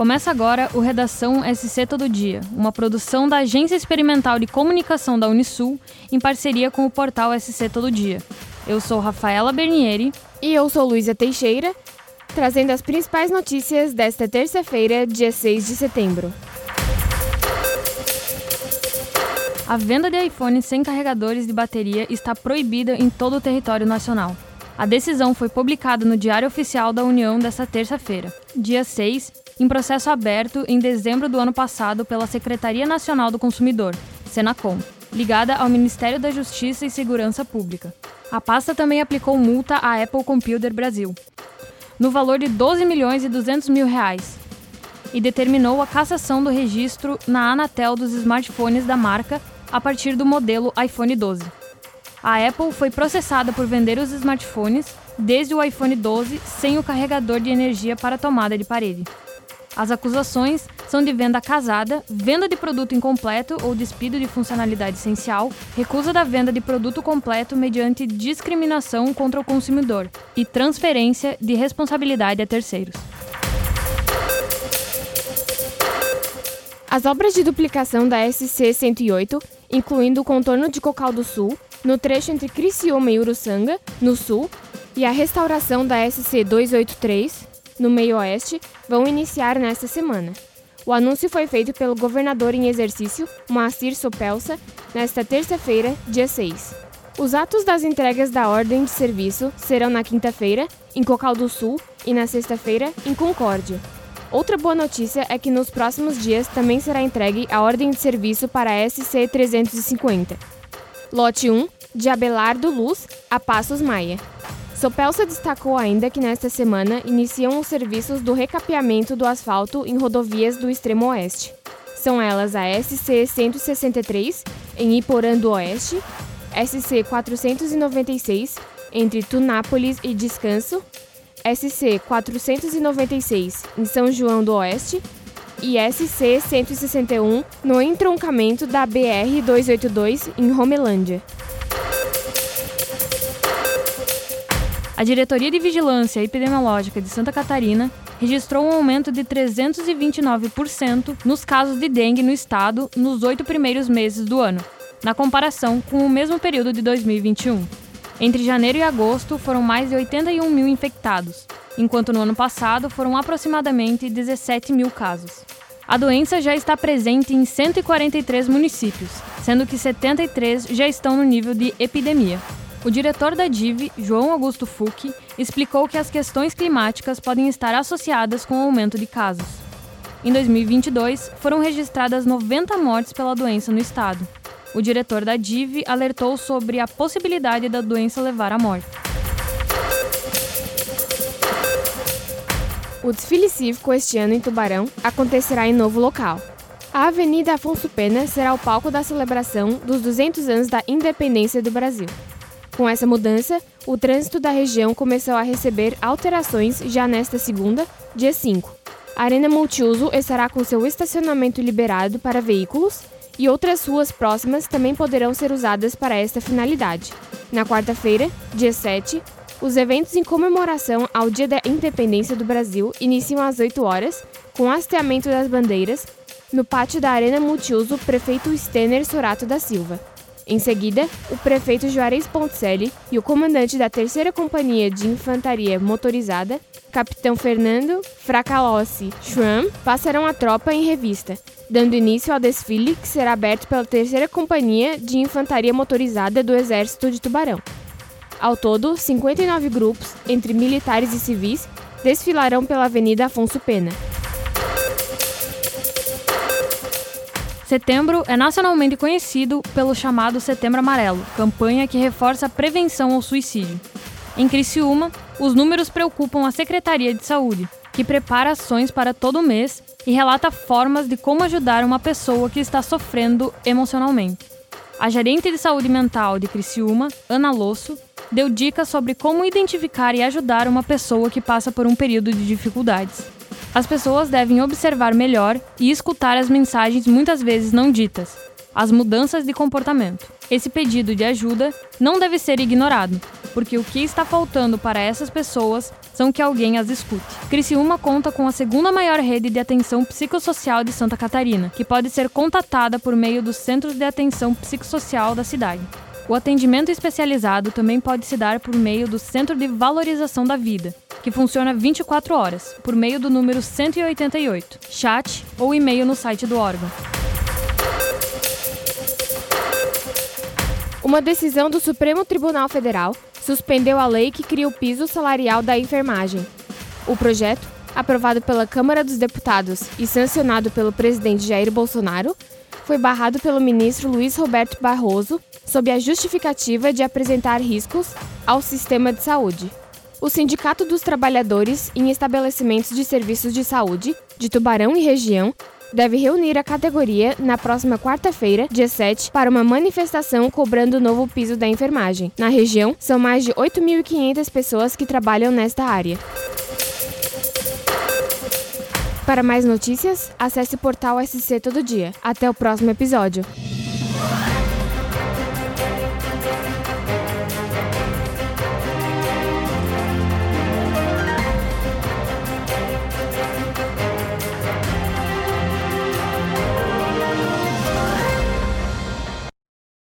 Começa agora o Redação SC Todo Dia, uma produção da Agência Experimental de Comunicação da Unisul em parceria com o portal SC Todo Dia. Eu sou Rafaela Bernieri. E eu sou Luísa Teixeira, trazendo as principais notícias desta terça-feira, dia 6 de setembro. A venda de iPhones sem carregadores de bateria está proibida em todo o território nacional. A decisão foi publicada no Diário Oficial da União desta terça-feira, dia 6, em processo aberto em dezembro do ano passado pela Secretaria Nacional do Consumidor, Senacom, ligada ao Ministério da Justiça e Segurança Pública. A pasta também aplicou multa à Apple Computer Brasil, no valor de 12 milhões e 200 mil reais, e determinou a cassação do registro na Anatel dos smartphones da marca a partir do modelo iPhone 12. A Apple foi processada por vender os smartphones desde o iPhone 12 sem o carregador de energia para tomada de parede. As acusações são de venda casada, venda de produto incompleto ou despido de funcionalidade essencial, recusa da venda de produto completo mediante discriminação contra o consumidor e transferência de responsabilidade a terceiros. As obras de duplicação da SC 108, incluindo o contorno de Cocal do Sul, no trecho entre Criciúma e Uruçanga, no sul, e a restauração da SC 283, no meio-oeste, vão iniciar nesta semana. O anúncio foi feito pelo governador em exercício, Moacir Sopelsa, nesta terça-feira, dia 6. Os atos das entregas da ordem de serviço serão na quinta-feira, em Cocal do Sul, e na sexta-feira, em Concórdia. Outra boa notícia é que nos próximos dias também será entregue a ordem de serviço para a SC 350. Lote 1, de Abelardo Luz a Passos Maia. Sopelsa destacou ainda que nesta semana iniciam os serviços do recapeamento do asfalto em rodovias do extremo oeste. São elas a SC 163 em Iporã do Oeste, SC 496 entre Tunápolis e Descanso, SC 496 em São João do Oeste e SC 161 no entroncamento da BR 282 em Romelândia. A Diretoria de Vigilância Epidemiológica de Santa Catarina registrou um aumento de 329% nos casos de dengue no estado nos oito primeiros meses do ano, na comparação com o mesmo período de 2021. Entre janeiro e agosto foram mais de 81 mil infectados, enquanto no ano passado foram aproximadamente 17 mil casos. A doença já está presente em 143 municípios, sendo que 73 já estão no nível de epidemia. O diretor da DIV, João Augusto Fucchi, explicou que as questões climáticas podem estar associadas com o aumento de casos. Em 2022, foram registradas 90 mortes pela doença no estado. O diretor da DIV alertou sobre a possibilidade da doença levar à morte. O desfile cívico este ano em Tubarão acontecerá em novo local. A Avenida Afonso Pena será o palco da celebração dos 200 anos da independência do Brasil. Com essa mudança, o trânsito da região começou a receber alterações já nesta segunda, dia 5. A Arena Multiuso estará com seu estacionamento liberado para veículos e outras ruas próximas também poderão ser usadas para esta finalidade. Na quarta-feira, dia 7, os eventos em comemoração ao Dia da Independência do Brasil iniciam às 8 horas, com hasteamento das bandeiras, no pátio da Arena Multiuso Prefeito Stener Sorato da Silva. Em seguida, o prefeito Juarez Poncelli e o comandante da terceira companhia de infantaria motorizada, capitão Fernando Fracalossi Schramm, passarão a tropa em revista, dando início ao desfile que será aberto pela terceira companhia de infantaria motorizada do Exército de Tubarão. Ao todo, 59 grupos, entre militares e civis, desfilarão pela Avenida Afonso Pena. Setembro é nacionalmente conhecido pelo chamado Setembro Amarelo, campanha que reforça a prevenção ao suicídio. Em Criciúma, os números preocupam a Secretaria de Saúde, que prepara ações para todo mês e relata formas de como ajudar uma pessoa que está sofrendo emocionalmente. A gerente de saúde mental de Criciúma, Ana Losso, deu dicas sobre como identificar e ajudar uma pessoa que passa por um período de dificuldades. As pessoas devem observar melhor e escutar as mensagens muitas vezes não ditas. as mudanças de comportamento. Esse pedido de ajuda não deve ser ignorado, porque o que está faltando para essas pessoas são que alguém as escute. Criciúma conta com a segunda maior rede de atenção psicossocial de Santa Catarina, que pode ser contatada por meio dos centros de atenção psicossocial da cidade. O atendimento especializado também pode se dar por meio do Centro de Valorização da Vida, que funciona 24 horas, por meio do número 188, chat ou e-mail no site do órgão. Uma decisão do Supremo Tribunal Federal suspendeu a lei que cria o piso salarial da enfermagem. O projeto, aprovado pela Câmara dos Deputados e sancionado pelo presidente Jair Bolsonaro, foi barrado pelo ministro Luiz Roberto Barroso sob a justificativa de apresentar riscos ao sistema de saúde. O Sindicato dos Trabalhadores em Estabelecimentos de Serviços de Saúde de Tubarão e região deve reunir a categoria na próxima quarta-feira, dia 7, para uma manifestação cobrando o novo piso da enfermagem. Na região, são mais de 8.500 pessoas que trabalham nesta área. Para mais notícias, acesse o portal SC Todo Dia. Até o próximo episódio.